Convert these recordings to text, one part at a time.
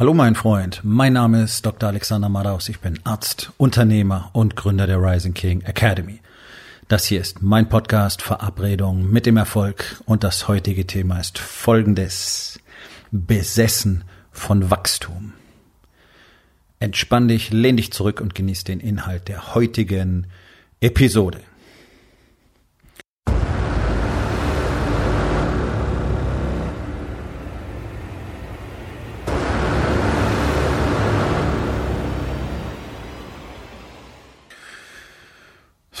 Hallo mein Freund, mein Name ist Dr. Alexander Madaus, ich bin Arzt, Unternehmer und Gründer der Rising King Academy. Das hier ist mein Podcast Verabredung mit dem Erfolg und das heutige Thema ist folgendes. Besessen von Wachstum. Entspann dich, lehn dich zurück und genieß den Inhalt der heutigen Episode.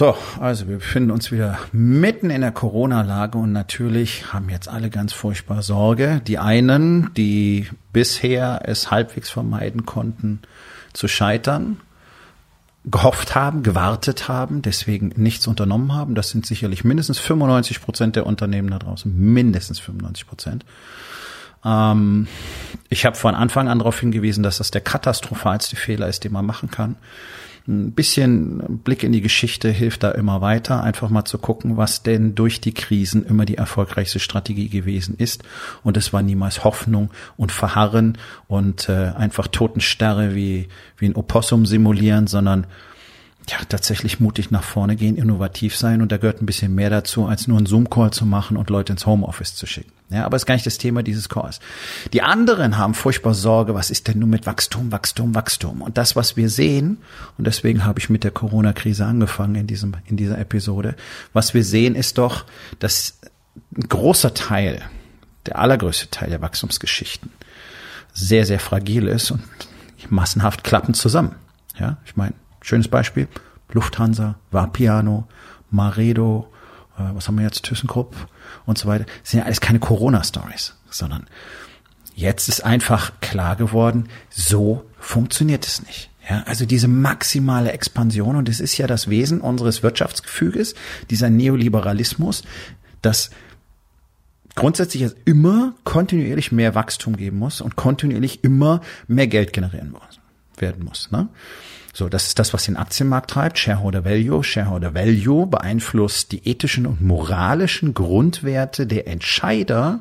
So, also wir befinden uns wieder mitten in der Corona-Lage und natürlich haben jetzt alle ganz furchtbar Sorge. Die einen, die bisher es halbwegs vermeiden konnten, zu scheitern, gehofft haben, gewartet haben, deswegen nichts unternommen haben. Das sind sicherlich mindestens 95 Prozent der Unternehmen da draußen, mindestens 95 Prozent. Ähm, ich habe von Anfang an darauf hingewiesen, dass das der katastrophalste Fehler ist, den man machen kann ein bisschen Blick in die Geschichte hilft da immer weiter, einfach mal zu gucken, was denn durch die Krisen immer die erfolgreichste Strategie gewesen ist. Und es war niemals Hoffnung und Verharren und äh, einfach Totenstarre wie, wie ein Opossum simulieren, sondern ja, tatsächlich mutig nach vorne gehen, innovativ sein und da gehört ein bisschen mehr dazu, als nur einen Zoom-Call zu machen und Leute ins Homeoffice zu schicken. Ja, aber ist gar nicht das Thema dieses Calls. Die anderen haben furchtbar Sorge, was ist denn nun mit Wachstum, Wachstum, Wachstum? Und das, was wir sehen, und deswegen habe ich mit der Corona-Krise angefangen in diesem, in dieser Episode, was wir sehen ist doch, dass ein großer Teil, der allergrößte Teil der Wachstumsgeschichten sehr, sehr fragil ist und massenhaft klappen zusammen. Ja, ich meine, schönes Beispiel, Lufthansa, Vapiano, Maredo, was haben wir jetzt, ThyssenKrupp, und so weiter, sind ja alles keine Corona-Stories, sondern jetzt ist einfach klar geworden, so funktioniert es nicht. Ja, also diese maximale Expansion, und das ist ja das Wesen unseres Wirtschaftsgefüges, dieser Neoliberalismus, dass grundsätzlich es immer kontinuierlich mehr Wachstum geben muss und kontinuierlich immer mehr Geld generieren muss, werden muss. Ne? So, das ist das, was den Aktienmarkt treibt. Shareholder Value. Shareholder Value beeinflusst die ethischen und moralischen Grundwerte der Entscheider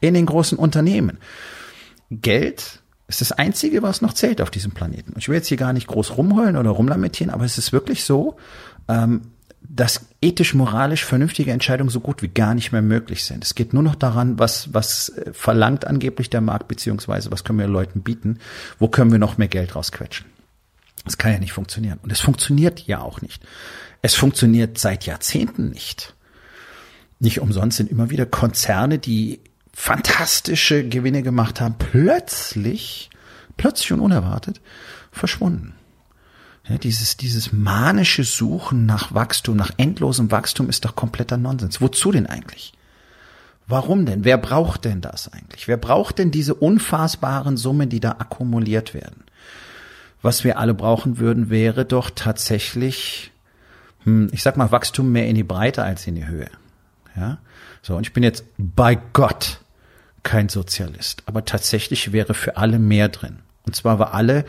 in den großen Unternehmen. Geld ist das Einzige, was noch zählt auf diesem Planeten. Ich will jetzt hier gar nicht groß rumheulen oder rumlamentieren, aber es ist wirklich so, ähm, dass ethisch-moralisch vernünftige Entscheidungen so gut wie gar nicht mehr möglich sind. Es geht nur noch daran, was, was verlangt angeblich der Markt, beziehungsweise was können wir Leuten bieten, wo können wir noch mehr Geld rausquetschen. Das kann ja nicht funktionieren. Und es funktioniert ja auch nicht. Es funktioniert seit Jahrzehnten nicht. Nicht umsonst sind immer wieder Konzerne, die fantastische Gewinne gemacht haben, plötzlich, plötzlich und unerwartet verschwunden. Ja, dieses, dieses manische Suchen nach Wachstum, nach endlosem Wachstum ist doch kompletter Nonsens. Wozu denn eigentlich? Warum denn? Wer braucht denn das eigentlich? Wer braucht denn diese unfassbaren Summen, die da akkumuliert werden? was wir alle brauchen würden, wäre doch tatsächlich, hm, ich sag mal, Wachstum mehr in die Breite als in die Höhe. Ja, so und ich bin jetzt bei Gott kein Sozialist, aber tatsächlich wäre für alle mehr drin. Und zwar war alle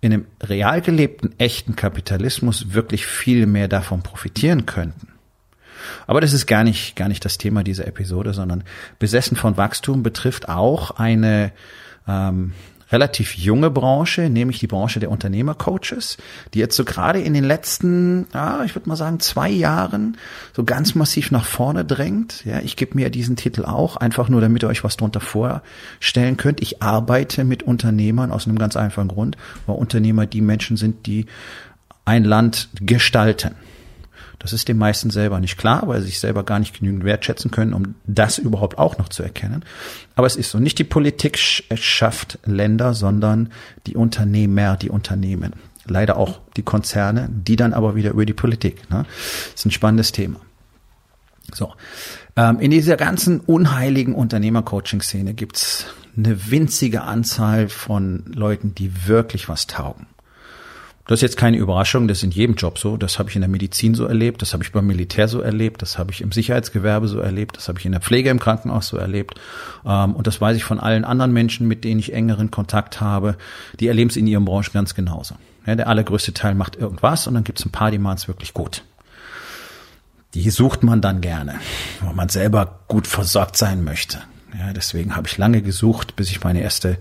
in einem real gelebten, echten Kapitalismus wirklich viel mehr davon profitieren könnten. Aber das ist gar nicht, gar nicht das Thema dieser Episode, sondern besessen von Wachstum betrifft auch eine, ähm, relativ junge Branche, nämlich die Branche der Unternehmercoaches, die jetzt so gerade in den letzten, ja, ich würde mal sagen, zwei Jahren so ganz massiv nach vorne drängt. Ja, ich gebe mir diesen Titel auch, einfach nur, damit ihr euch was drunter vorstellen könnt. Ich arbeite mit Unternehmern aus einem ganz einfachen Grund, weil Unternehmer die Menschen sind, die ein Land gestalten. Das ist den meisten selber nicht klar, weil sie sich selber gar nicht genügend wertschätzen können, um das überhaupt auch noch zu erkennen. Aber es ist so, nicht die Politik schafft Länder, sondern die Unternehmer, die Unternehmen. Leider auch die Konzerne, die dann aber wieder über die Politik. Ne? Das ist ein spannendes Thema. So, ähm, in dieser ganzen unheiligen Unternehmercoaching-Szene gibt's eine winzige Anzahl von Leuten, die wirklich was taugen. Das ist jetzt keine Überraschung, das ist in jedem Job so. Das habe ich in der Medizin so erlebt, das habe ich beim Militär so erlebt, das habe ich im Sicherheitsgewerbe so erlebt, das habe ich in der Pflege im Krankenhaus so erlebt. Ähm, und das weiß ich von allen anderen Menschen, mit denen ich engeren Kontakt habe. Die erleben es in ihren Branchen ganz genauso. der allergrößte Teil macht irgendwas und dann gibt es ein paar, die machen es wirklich gut. Die sucht man dann gerne, weil man selber gut versorgt sein möchte. Ja, deswegen habe ich lange gesucht, bis ich meine erste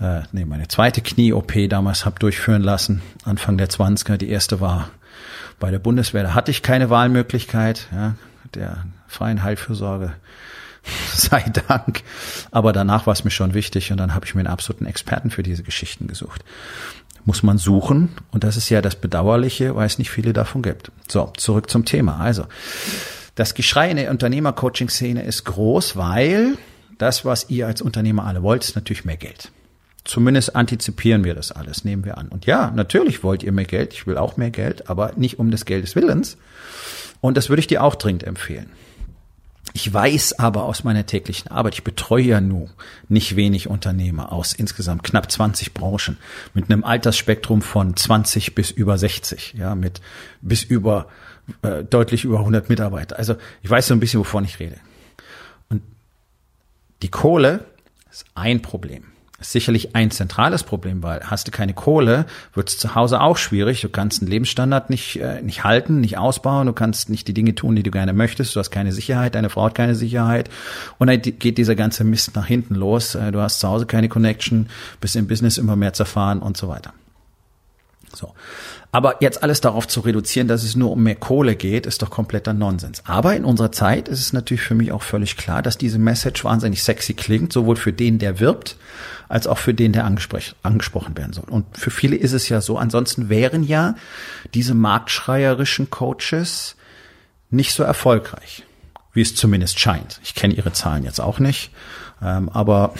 äh, nee, meine zweite Knie-OP damals habe durchführen lassen, Anfang der 20er. Die erste war bei der Bundeswehr, da hatte ich keine Wahlmöglichkeit, ja, der freien Heilfürsorge sei Dank. Aber danach war es mir schon wichtig und dann habe ich mir einen absoluten Experten für diese Geschichten gesucht. Muss man suchen und das ist ja das Bedauerliche, weil es nicht viele davon gibt. So, zurück zum Thema. Also, das Geschrei in der Unternehmer-Coaching-Szene ist groß, weil das, was ihr als Unternehmer alle wollt, ist natürlich mehr Geld. Zumindest antizipieren wir das alles, nehmen wir an. Und ja, natürlich wollt ihr mehr Geld, ich will auch mehr Geld, aber nicht um des Geldes Willens. Und das würde ich dir auch dringend empfehlen. Ich weiß aber aus meiner täglichen Arbeit, ich betreue ja nur nicht wenig Unternehmer aus insgesamt knapp 20 Branchen mit einem Altersspektrum von 20 bis über 60, ja, mit bis über äh, deutlich über 100 Mitarbeiter. Also ich weiß so ein bisschen, wovon ich rede. Und die Kohle ist ein Problem sicherlich ein zentrales Problem, weil hast du keine Kohle, wird es zu Hause auch schwierig. Du kannst einen Lebensstandard nicht, äh, nicht halten, nicht ausbauen, du kannst nicht die Dinge tun, die du gerne möchtest, du hast keine Sicherheit, deine Frau hat keine Sicherheit und dann geht dieser ganze Mist nach hinten los. Äh, du hast zu Hause keine Connection, bist im Business immer mehr zerfahren und so weiter. So. Aber jetzt alles darauf zu reduzieren, dass es nur um mehr Kohle geht, ist doch kompletter Nonsens. Aber in unserer Zeit ist es natürlich für mich auch völlig klar, dass diese Message wahnsinnig sexy klingt, sowohl für den, der wirbt, als auch für den, der angesprochen werden soll. Und für viele ist es ja so. Ansonsten wären ja diese marktschreierischen Coaches nicht so erfolgreich, wie es zumindest scheint. Ich kenne ihre Zahlen jetzt auch nicht, ähm, aber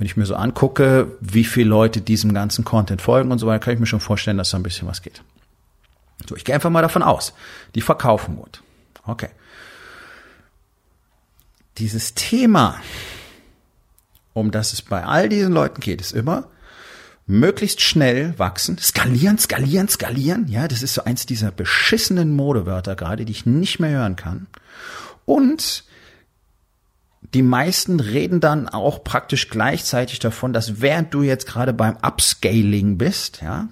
wenn ich mir so angucke, wie viele Leute diesem ganzen Content folgen und so weiter, kann ich mir schon vorstellen, dass da ein bisschen was geht. So, ich gehe einfach mal davon aus, die verkaufen gut. Okay. Dieses Thema, um das es bei all diesen Leuten geht, ist immer möglichst schnell wachsen, skalieren, skalieren, skalieren. Ja, das ist so eins dieser beschissenen Modewörter gerade, die ich nicht mehr hören kann. Und die meisten reden dann auch praktisch gleichzeitig davon, dass während du jetzt gerade beim Upscaling bist, ja,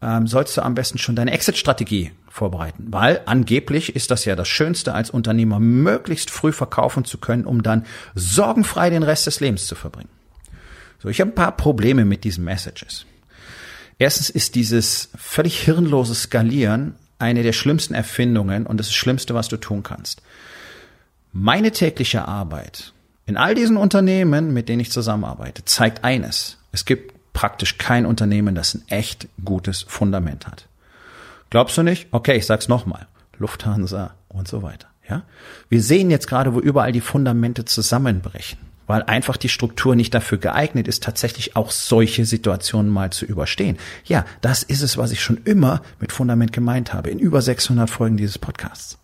ähm, sollst du am besten schon deine Exit-Strategie vorbereiten, weil angeblich ist das ja das Schönste als Unternehmer, möglichst früh verkaufen zu können, um dann sorgenfrei den Rest des Lebens zu verbringen. So, ich habe ein paar Probleme mit diesen Messages. Erstens ist dieses völlig hirnlose Skalieren eine der schlimmsten Erfindungen und das, das Schlimmste, was du tun kannst. Meine tägliche Arbeit in all diesen Unternehmen, mit denen ich zusammenarbeite, zeigt eines. Es gibt praktisch kein Unternehmen, das ein echt gutes Fundament hat. Glaubst du nicht? Okay, ich sag's nochmal. Lufthansa und so weiter. Ja? Wir sehen jetzt gerade, wo überall die Fundamente zusammenbrechen, weil einfach die Struktur nicht dafür geeignet ist, tatsächlich auch solche Situationen mal zu überstehen. Ja, das ist es, was ich schon immer mit Fundament gemeint habe, in über 600 Folgen dieses Podcasts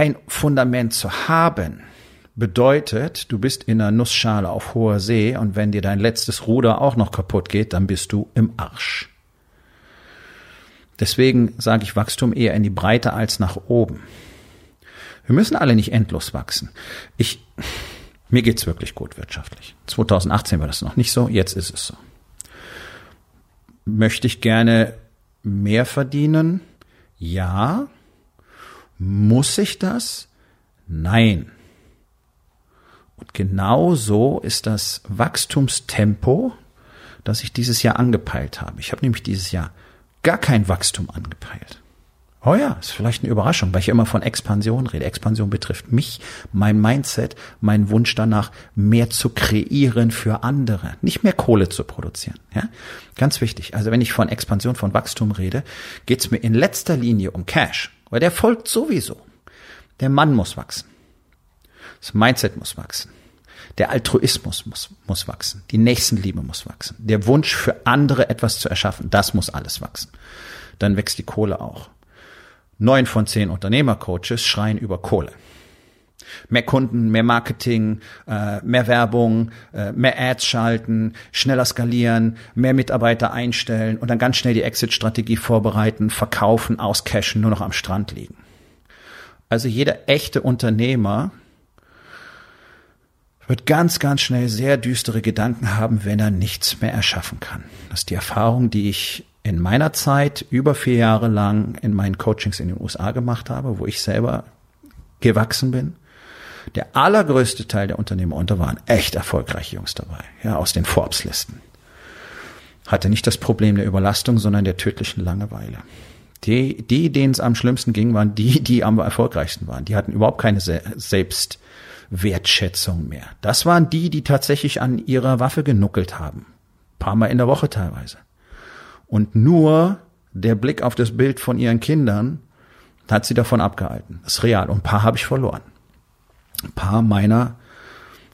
kein Fundament zu haben, bedeutet, du bist in einer Nussschale auf hoher See und wenn dir dein letztes Ruder auch noch kaputt geht, dann bist du im Arsch. Deswegen sage ich Wachstum eher in die Breite als nach oben. Wir müssen alle nicht endlos wachsen. Ich, mir geht's wirklich gut wirtschaftlich. 2018 war das noch nicht so, jetzt ist es so. Möchte ich gerne mehr verdienen? Ja, muss ich das? Nein. Und genau so ist das Wachstumstempo, das ich dieses Jahr angepeilt habe. Ich habe nämlich dieses Jahr gar kein Wachstum angepeilt. Oh ja, ist vielleicht eine Überraschung, weil ich immer von Expansion rede. Expansion betrifft mich, mein Mindset, mein Wunsch danach, mehr zu kreieren für andere, nicht mehr Kohle zu produzieren. Ja, ganz wichtig. Also wenn ich von Expansion, von Wachstum rede, geht es mir in letzter Linie um Cash. Weil der folgt sowieso. Der Mann muss wachsen. Das Mindset muss wachsen. Der Altruismus muss, muss wachsen. Die Nächstenliebe muss wachsen. Der Wunsch für andere etwas zu erschaffen, das muss alles wachsen. Dann wächst die Kohle auch. Neun von zehn Unternehmercoaches schreien über Kohle. Mehr Kunden, mehr Marketing, äh, mehr Werbung, äh, mehr Ads schalten, schneller skalieren, mehr Mitarbeiter einstellen und dann ganz schnell die Exit-Strategie vorbereiten, verkaufen, auscashen, nur noch am Strand liegen. Also jeder echte Unternehmer wird ganz, ganz schnell sehr düstere Gedanken haben, wenn er nichts mehr erschaffen kann. Das ist die Erfahrung, die ich in meiner Zeit über vier Jahre lang in meinen Coachings in den USA gemacht habe, wo ich selber gewachsen bin Der allergrößte Teil der Unternehmer, da waren echt erfolgreiche Jungs dabei, ja, aus den Forbes-Listen, hatte nicht das Problem der Überlastung, sondern der tödlichen Langeweile. Die, die denen es am schlimmsten ging, waren die, die am erfolgreichsten waren. Die hatten überhaupt keine Selbstwertschätzung mehr. Das waren die, die tatsächlich an ihrer Waffe genuckelt haben. Ein paar Mal in der Woche teilweise. Und nur der Blick auf das Bild von ihren Kindern hat sie davon abgehalten. Das ist real. Und ein paar habe ich verloren. Paar meiner,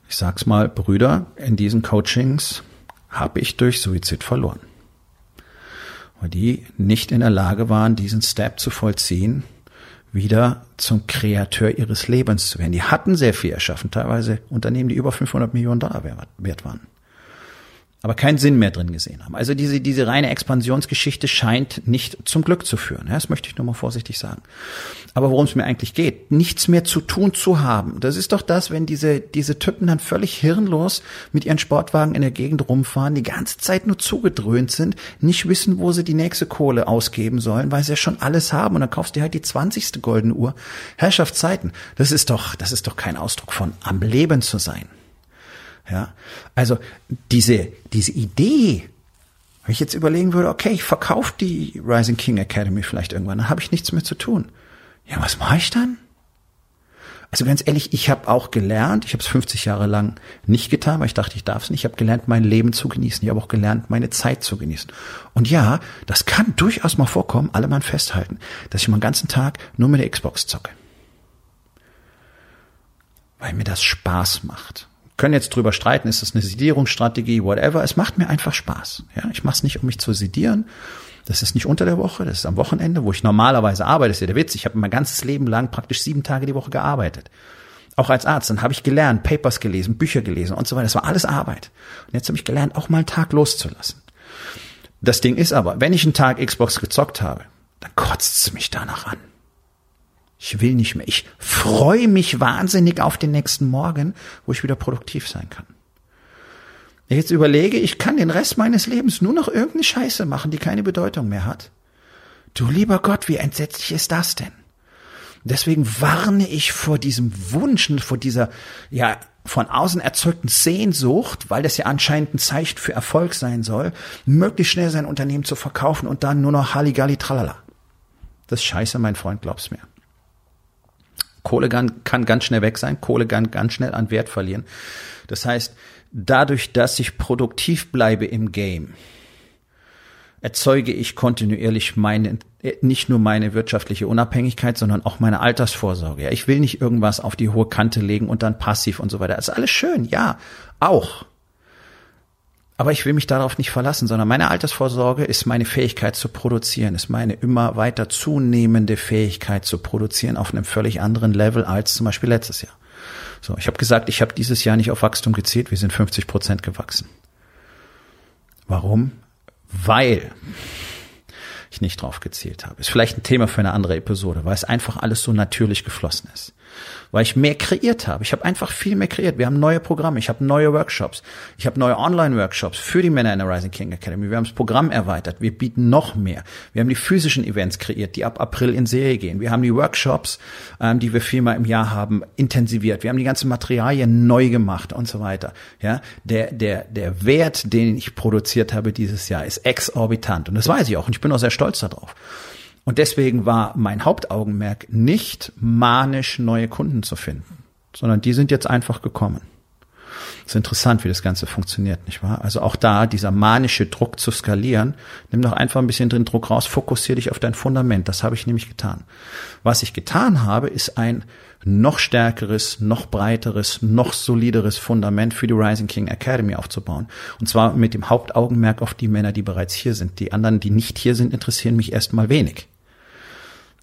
ich sag's mal, Brüder in diesen Coachings habe ich durch Suizid verloren. Weil die nicht in der Lage waren, diesen Step zu vollziehen, wieder zum Kreateur ihres Lebens zu werden. Die hatten sehr viel erschaffen, teilweise Unternehmen, die über 500 Millionen Dollar wert waren aber keinen Sinn mehr drin gesehen haben. Also diese, diese reine Expansionsgeschichte scheint nicht zum Glück zu führen. das möchte ich nur mal vorsichtig sagen. Aber worum es mir eigentlich geht, nichts mehr zu tun zu haben. Das ist doch das, wenn diese, diese Typen dann völlig hirnlos mit ihren Sportwagen in der Gegend rumfahren, die ganze Zeit nur zugedröhnt sind, nicht wissen, wo sie die nächste Kohle ausgeben sollen, weil sie ja schon alles haben und dann kaufst du halt die zwanzigste goldene Uhr. Herrschaftszeiten. Das ist doch, das ist doch kein Ausdruck von am Leben zu sein. Ja, also diese, diese Idee, wenn ich jetzt überlegen würde, okay, ich verkaufe die Rising King Academy vielleicht irgendwann, dann habe ich nichts mehr zu tun. Ja, was mache ich dann? Also ganz ehrlich, ich habe auch gelernt, ich habe es 50 Jahre lang nicht getan, weil ich dachte, ich darf es nicht. Ich habe gelernt, mein Leben zu genießen. Ich habe auch gelernt, meine Zeit zu genießen. Und ja, das kann durchaus mal vorkommen, alle mal festhalten, dass ich meinen ganzen Tag nur mit der Xbox zocke. Weil mir das Spaß macht können jetzt drüber streiten, ist das eine Sedierungsstrategie, whatever. Es macht mir einfach Spaß. Ja, ich mache es nicht, um mich zu sedieren. Das ist nicht unter der Woche, das ist am Wochenende, wo ich normalerweise arbeite. Das ist ja der Witz. Ich habe mein ganzes Leben lang praktisch sieben Tage die Woche gearbeitet. Auch als Arzt. Dann habe ich gelernt, Papers gelesen, Bücher gelesen und so weiter. Das war alles Arbeit. Und jetzt habe ich gelernt, auch mal einen Tag loszulassen. Das Ding ist aber, wenn ich einen Tag Xbox gezockt habe, dann kotzt es mich danach an. Ich will nicht mehr. Ich freue mich wahnsinnig auf den nächsten Morgen, wo ich wieder produktiv sein kann. Ich jetzt überlege, ich kann den Rest meines Lebens nur noch irgendeine Scheiße machen, die keine Bedeutung mehr hat. Du lieber Gott, wie entsetzlich ist das denn? Deswegen warne ich vor diesem Wunsch und vor dieser, ja, von außen erzeugten Sehnsucht, weil das ja anscheinend ein Zeichen für Erfolg sein soll, möglichst schnell sein Unternehmen zu verkaufen und dann nur noch Halligalli tralala. Das ist scheiße, mein Freund, glaub's mir. Kohle kann, ganz schnell weg sein, Kohle kann ganz schnell an Wert verlieren. Das heißt, dadurch, dass ich produktiv bleibe im Game, erzeuge ich kontinuierlich meine, nicht nur meine wirtschaftliche Unabhängigkeit, sondern auch meine Altersvorsorge. ich will nicht irgendwas auf die hohe Kante legen und dann passiv und so weiter. Das ist alles schön, ja, auch. Aber ich will mich darauf nicht verlassen, sondern meine Altersvorsorge ist meine Fähigkeit zu produzieren, ist meine immer weiter zunehmende Fähigkeit zu produzieren auf einem völlig anderen Level als zum Beispiel letztes Jahr. So, ich habe gesagt, ich habe dieses Jahr nicht auf Wachstum gezielt, wir sind 50 Prozent gewachsen. Warum? Weil ich nicht drauf gezielt habe. Ist vielleicht ein Thema für eine andere Episode, weil es einfach alles so natürlich geflossen ist weil ich mehr kreiert habe. Ich habe einfach viel mehr kreiert. Wir haben neue Programme, ich habe neue Workshops, ich habe neue Online-Workshops für die Männer in der Rising King Academy. Wir haben das Programm erweitert, wir bieten noch mehr. Wir haben die physischen Events kreiert, die ab April in Serie gehen. Wir haben die Workshops, ähm, die wir viermal im Jahr haben, intensiviert. Wir haben die ganzen Materialien neu gemacht und so weiter. Ja, der der der Wert, den ich produziert habe dieses Jahr, ist exorbitant und das weiß ich auch und ich bin auch sehr stolz darauf. Und deswegen war mein Hauptaugenmerk nicht manisch neue Kunden zu finden, sondern die sind jetzt einfach gekommen. Das ist interessant, wie das Ganze funktioniert, nicht wahr? Also auch da, dieser manische Druck zu skalieren, nimm doch einfach ein bisschen den Druck raus, fokussiere dich auf dein Fundament. Das habe ich nämlich getan. Was ich getan habe, ist ein noch stärkeres, noch breiteres, noch solideres Fundament für die Rising King Academy aufzubauen. Und zwar mit dem Hauptaugenmerk auf die Männer, die bereits hier sind. Die anderen, die nicht hier sind, interessieren mich erstmal wenig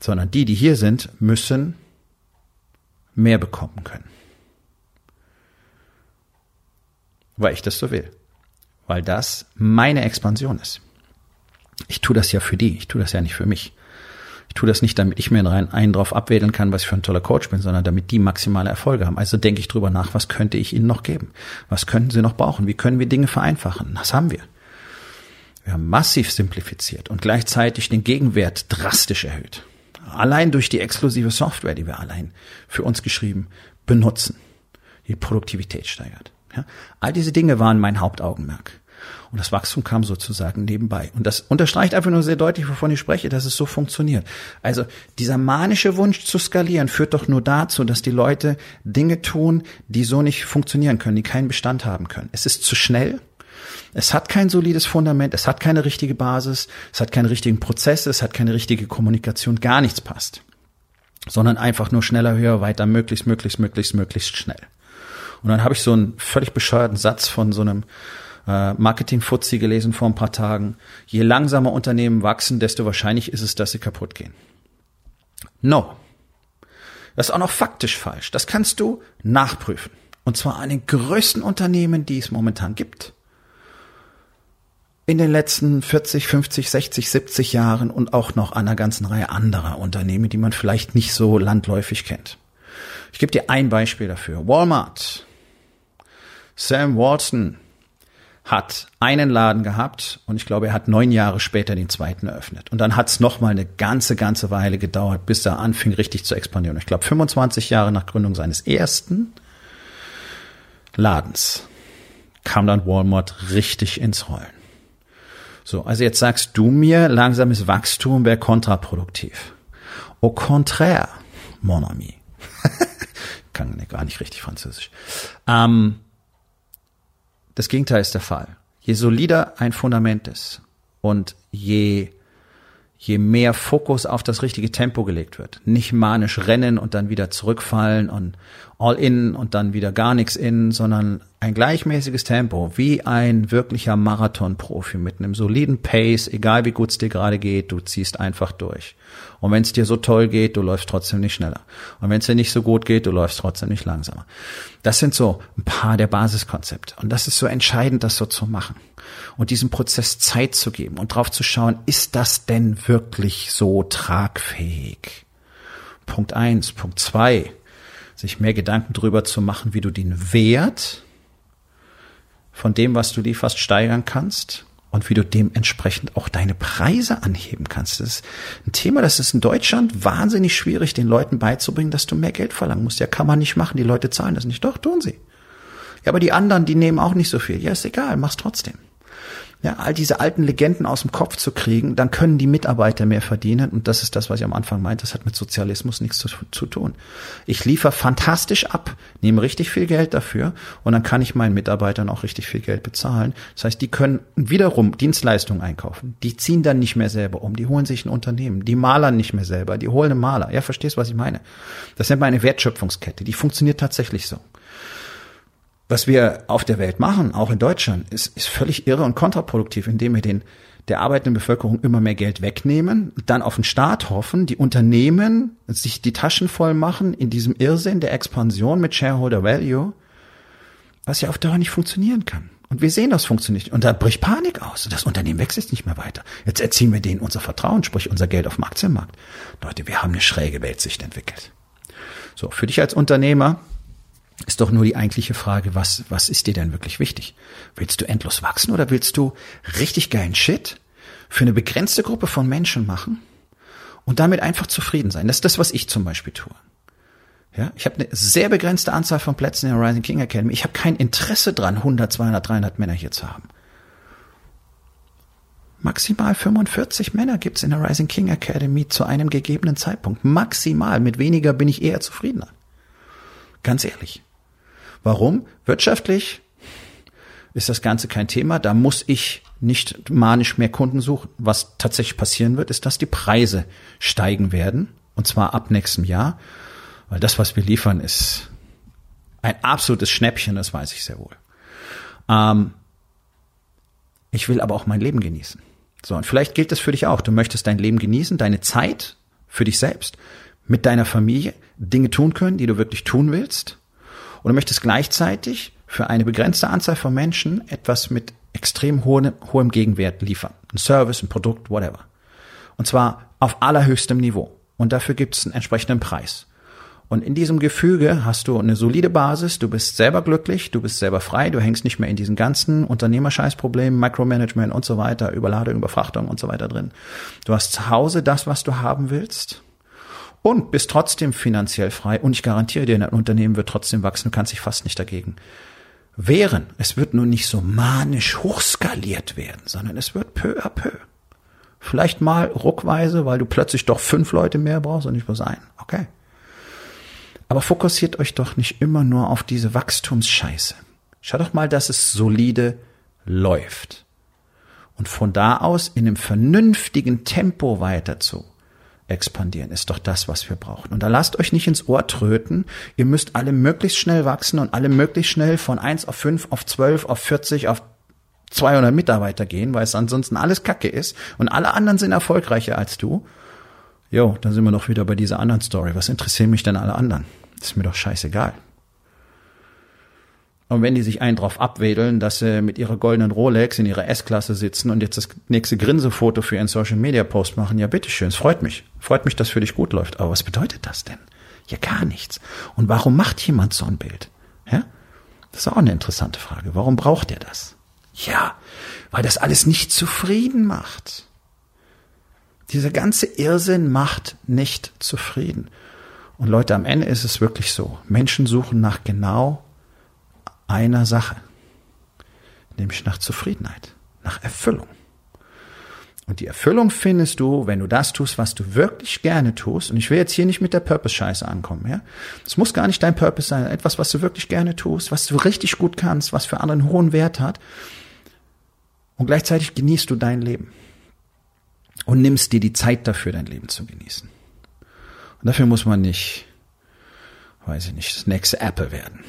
sondern die, die hier sind, müssen mehr bekommen können. Weil ich das so will. Weil das meine Expansion ist. Ich tue das ja für die, ich tue das ja nicht für mich. Ich tue das nicht, damit ich mir einen drauf abwählen kann, was ich für ein toller Coach bin, sondern damit die maximale Erfolge haben. Also denke ich drüber nach, was könnte ich ihnen noch geben? Was könnten sie noch brauchen? Wie können wir Dinge vereinfachen? Das haben wir. Wir haben massiv simplifiziert und gleichzeitig den Gegenwert drastisch erhöht allein durch die exklusive Software, die wir allein für uns geschrieben, benutzen, die Produktivität steigert. Ja? All diese Dinge waren mein Hauptaugenmerk. Und das Wachstum kam sozusagen nebenbei. Und das unterstreicht einfach nur sehr deutlich, wovon ich spreche, dass es so funktioniert. Also dieser manische Wunsch zu skalieren führt doch nur dazu, dass die Leute Dinge tun, die so nicht funktionieren können, die keinen Bestand haben können. Es ist zu schnell. Es hat kein solides Fundament, es hat keine richtige Basis, es hat keine richtigen Prozesse, es hat keine richtige Kommunikation, gar nichts passt. Sondern einfach nur schneller, höher, weiter, möglichst, möglichst, möglichst, möglichst schnell. Und dann habe ich so einen völlig bescheuerten Satz von so einem äh, Marketing-Fuzzi gelesen vor ein paar Tagen. Je langsamer Unternehmen wachsen, desto wahrscheinlich ist es, dass sie kaputt gehen. No. Das ist auch noch faktisch falsch. Das kannst du nachprüfen. Und zwar an den größten Unternehmen, die es momentan gibt. In den letzten 40, 50, 60, 70 Jahren und auch noch an einer ganzen Reihe anderer Unternehmen, die man vielleicht nicht so landläufig kennt. Ich gebe dir ein Beispiel dafür. Walmart. Sam Walton hat einen Laden gehabt und ich glaube, er hat neun Jahre später den zweiten eröffnet. Und dann hat es nochmal eine ganze, ganze Weile gedauert, bis er anfing, richtig zu expandieren. Ich glaube, 25 Jahre nach Gründung seines ersten Ladens kam dann Walmart richtig ins Rollen. So, also jetzt sagst du mir, langsames Wachstum wäre kontraproduktiv. Au contraire, mon ami. Kann gar nicht richtig Französisch. Ähm, das Gegenteil ist der Fall. Je solider ein Fundament ist und je, je mehr Fokus auf das richtige Tempo gelegt wird, nicht manisch rennen und dann wieder zurückfallen und all in und dann wieder gar nichts in, sondern ein gleichmäßiges Tempo, wie ein wirklicher Marathon-Profi mit einem soliden Pace, egal wie gut es dir gerade geht, du ziehst einfach durch. Und wenn es dir so toll geht, du läufst trotzdem nicht schneller. Und wenn es dir nicht so gut geht, du läufst trotzdem nicht langsamer. Das sind so ein paar der Basiskonzepte. Und das ist so entscheidend, das so zu machen. Und diesem Prozess Zeit zu geben und drauf zu schauen, ist das denn wirklich so tragfähig? Punkt eins, Punkt zwei, sich mehr Gedanken drüber zu machen, wie du den Wert von dem, was du lieferst, steigern kannst und wie du dementsprechend auch deine Preise anheben kannst. Das ist ein Thema, das ist in Deutschland wahnsinnig schwierig, den Leuten beizubringen, dass du mehr Geld verlangen musst. Ja, kann man nicht machen. Die Leute zahlen das nicht. Doch, tun sie. Ja, aber die anderen, die nehmen auch nicht so viel. Ja, ist egal, mach's trotzdem ja, all diese alten Legenden aus dem Kopf zu kriegen, dann können die Mitarbeiter mehr verdienen. Und das ist das, was ich am Anfang meinte, das hat mit Sozialismus nichts zu, zu tun. Ich liefere fantastisch ab, nehme richtig viel Geld dafür und dann kann ich meinen Mitarbeitern auch richtig viel Geld bezahlen. Das heißt, die können wiederum Dienstleistungen einkaufen. Die ziehen dann nicht mehr selber um, die holen sich ein Unternehmen, die malern nicht mehr selber, die holen einen Maler. Ja, verstehst, was ich meine? Das nennt man eine Wertschöpfungskette, die funktioniert tatsächlich so was wir auf der Welt machen, auch in Deutschland, ist, ist völlig irre und kontraproduktiv, indem wir den der arbeitenden Bevölkerung immer mehr Geld wegnehmen, dann auf den Staat hoffen, die Unternehmen sich die Taschen voll machen in diesem Irrsinn der Expansion mit Shareholder Value, was ja auf Dauer nicht funktionieren kann. Und wir sehen, das funktioniert. Und da bricht Panik aus. Das Unternehmen wächst jetzt nicht mehr weiter. Jetzt erziehen wir denen unser Vertrauen, sprich unser Geld auf dem Aktienmarkt. Leute, wir haben eine schräge Weltsicht entwickelt. So, für dich als Unternehmer ist doch nur die eigentliche Frage, was, was ist dir denn wirklich wichtig? Willst du endlos wachsen oder willst du richtig geilen Shit für eine begrenzte Gruppe von Menschen machen und damit einfach zufrieden sein? Das ist das, was ich zum Beispiel tue. Ja, ich habe eine sehr begrenzte Anzahl von Plätzen in der Rising King Academy. Ich habe kein Interesse dran, 100, 200, 300 Männer hier zu haben. Maximal 45 Männer gibt's in der Rising King Academy zu einem gegebenen Zeitpunkt. Maximal. Mit weniger bin ich eher zufriedener. Ganz ehrlich. Warum? Wirtschaftlich ist das Ganze kein Thema. Da muss ich nicht manisch mehr Kunden suchen. Was tatsächlich passieren wird, ist, dass die Preise steigen werden. Und zwar ab nächstem Jahr. Weil das, was wir liefern, ist ein absolutes Schnäppchen, das weiß ich sehr wohl. Ähm, ich will aber auch mein Leben genießen. So, und vielleicht gilt das für dich auch. Du möchtest dein Leben genießen, deine Zeit für dich selbst, mit deiner Familie, Dinge tun können, die du wirklich tun willst. Und du möchtest gleichzeitig für eine begrenzte Anzahl von Menschen etwas mit extrem hohem, hohem Gegenwert liefern. Ein Service, ein Produkt, whatever. Und zwar auf allerhöchstem Niveau. Und dafür gibt es einen entsprechenden Preis. Und in diesem Gefüge hast du eine solide Basis, du bist selber glücklich, du bist selber frei, du hängst nicht mehr in diesen ganzen Unternehmerscheißproblemen, Micromanagement und so weiter, Überladung, Überfrachtung und so weiter drin. Du hast zu Hause das, was du haben willst und bist trotzdem finanziell frei und ich garantiere dir, dein Unternehmen wird trotzdem wachsen, du kannst dich fast nicht dagegen wehren. Es wird nur nicht so manisch hochskaliert werden, sondern es wird peu à peu. Vielleicht mal ruckweise, weil du plötzlich doch fünf Leute mehr brauchst und nicht bloß einen. Okay. Aber fokussiert euch doch nicht immer nur auf diese Wachstumsscheiße. Schaut doch mal, dass es solide läuft. Und von da aus in einem vernünftigen Tempo weiter expandieren, ist doch das, was wir brauchen. Und da lasst euch nicht ins Ohr tröten. Ihr müsst alle möglichst schnell wachsen und alle möglichst schnell von 1 auf 5, auf 12, auf 40, auf 200 Mitarbeiter gehen, weil es ansonsten alles Kacke ist und alle anderen sind erfolgreicher als du. Jo, dann sind wir doch wieder bei dieser anderen Story. Was interessieren mich denn alle anderen? ist mir doch scheißegal. Und wenn die sich einen drauf abwedeln, dass sie mit ihrer goldenen Rolex in ihrer S-Klasse sitzen und jetzt das nächste Grinsefoto für ihren Social Media Post machen, ja bitteschön, es freut mich. Freut mich, dass für dich gut läuft. Aber was bedeutet das denn? Ja, gar nichts. Und warum macht jemand so ein Bild? Ja? Das ist auch eine interessante Frage. Warum braucht er das? Ja, weil das alles nicht zufrieden macht. Dieser ganze Irrsinn macht nicht zufrieden. Und Leute, am Ende ist es wirklich so. Menschen suchen nach genau einer Sache. Nämlich nach Zufriedenheit, nach Erfüllung. Und die Erfüllung findest du, wenn du das tust, was du wirklich gerne tust. Und ich will jetzt hier nicht mit der Purpose-Scheiße ankommen, ja. Es muss gar nicht dein Purpose sein. Etwas, was du wirklich gerne tust, was du richtig gut kannst, was für andere einen hohen Wert hat. Und gleichzeitig genießt du dein Leben. Und nimmst dir die Zeit dafür, dein Leben zu genießen. Und dafür muss man nicht, weiß ich nicht, das nächste Apple werden.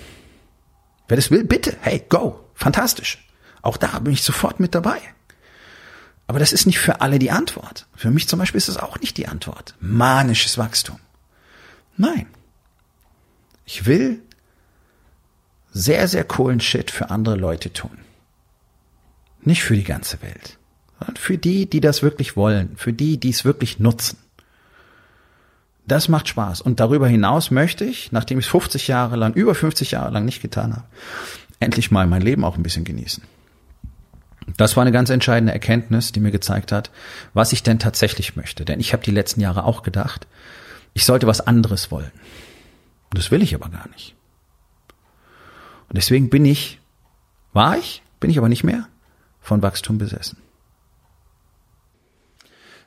Wer das will, bitte, hey, go, fantastisch. Auch da bin ich sofort mit dabei. Aber das ist nicht für alle die Antwort. Für mich zum Beispiel ist es auch nicht die Antwort. Manisches Wachstum. Nein. Ich will sehr, sehr coolen Shit für andere Leute tun. Nicht für die ganze Welt, sondern für die, die das wirklich wollen, für die, die es wirklich nutzen. Das macht Spaß. Und darüber hinaus möchte ich, nachdem ich 50 Jahre lang, über 50 Jahre lang nicht getan habe, endlich mal mein Leben auch ein bisschen genießen. Das war eine ganz entscheidende Erkenntnis, die mir gezeigt hat, was ich denn tatsächlich möchte. Denn ich habe die letzten Jahre auch gedacht, ich sollte was anderes wollen. Das will ich aber gar nicht. Und deswegen bin ich, war ich, bin ich aber nicht mehr, von Wachstum besessen.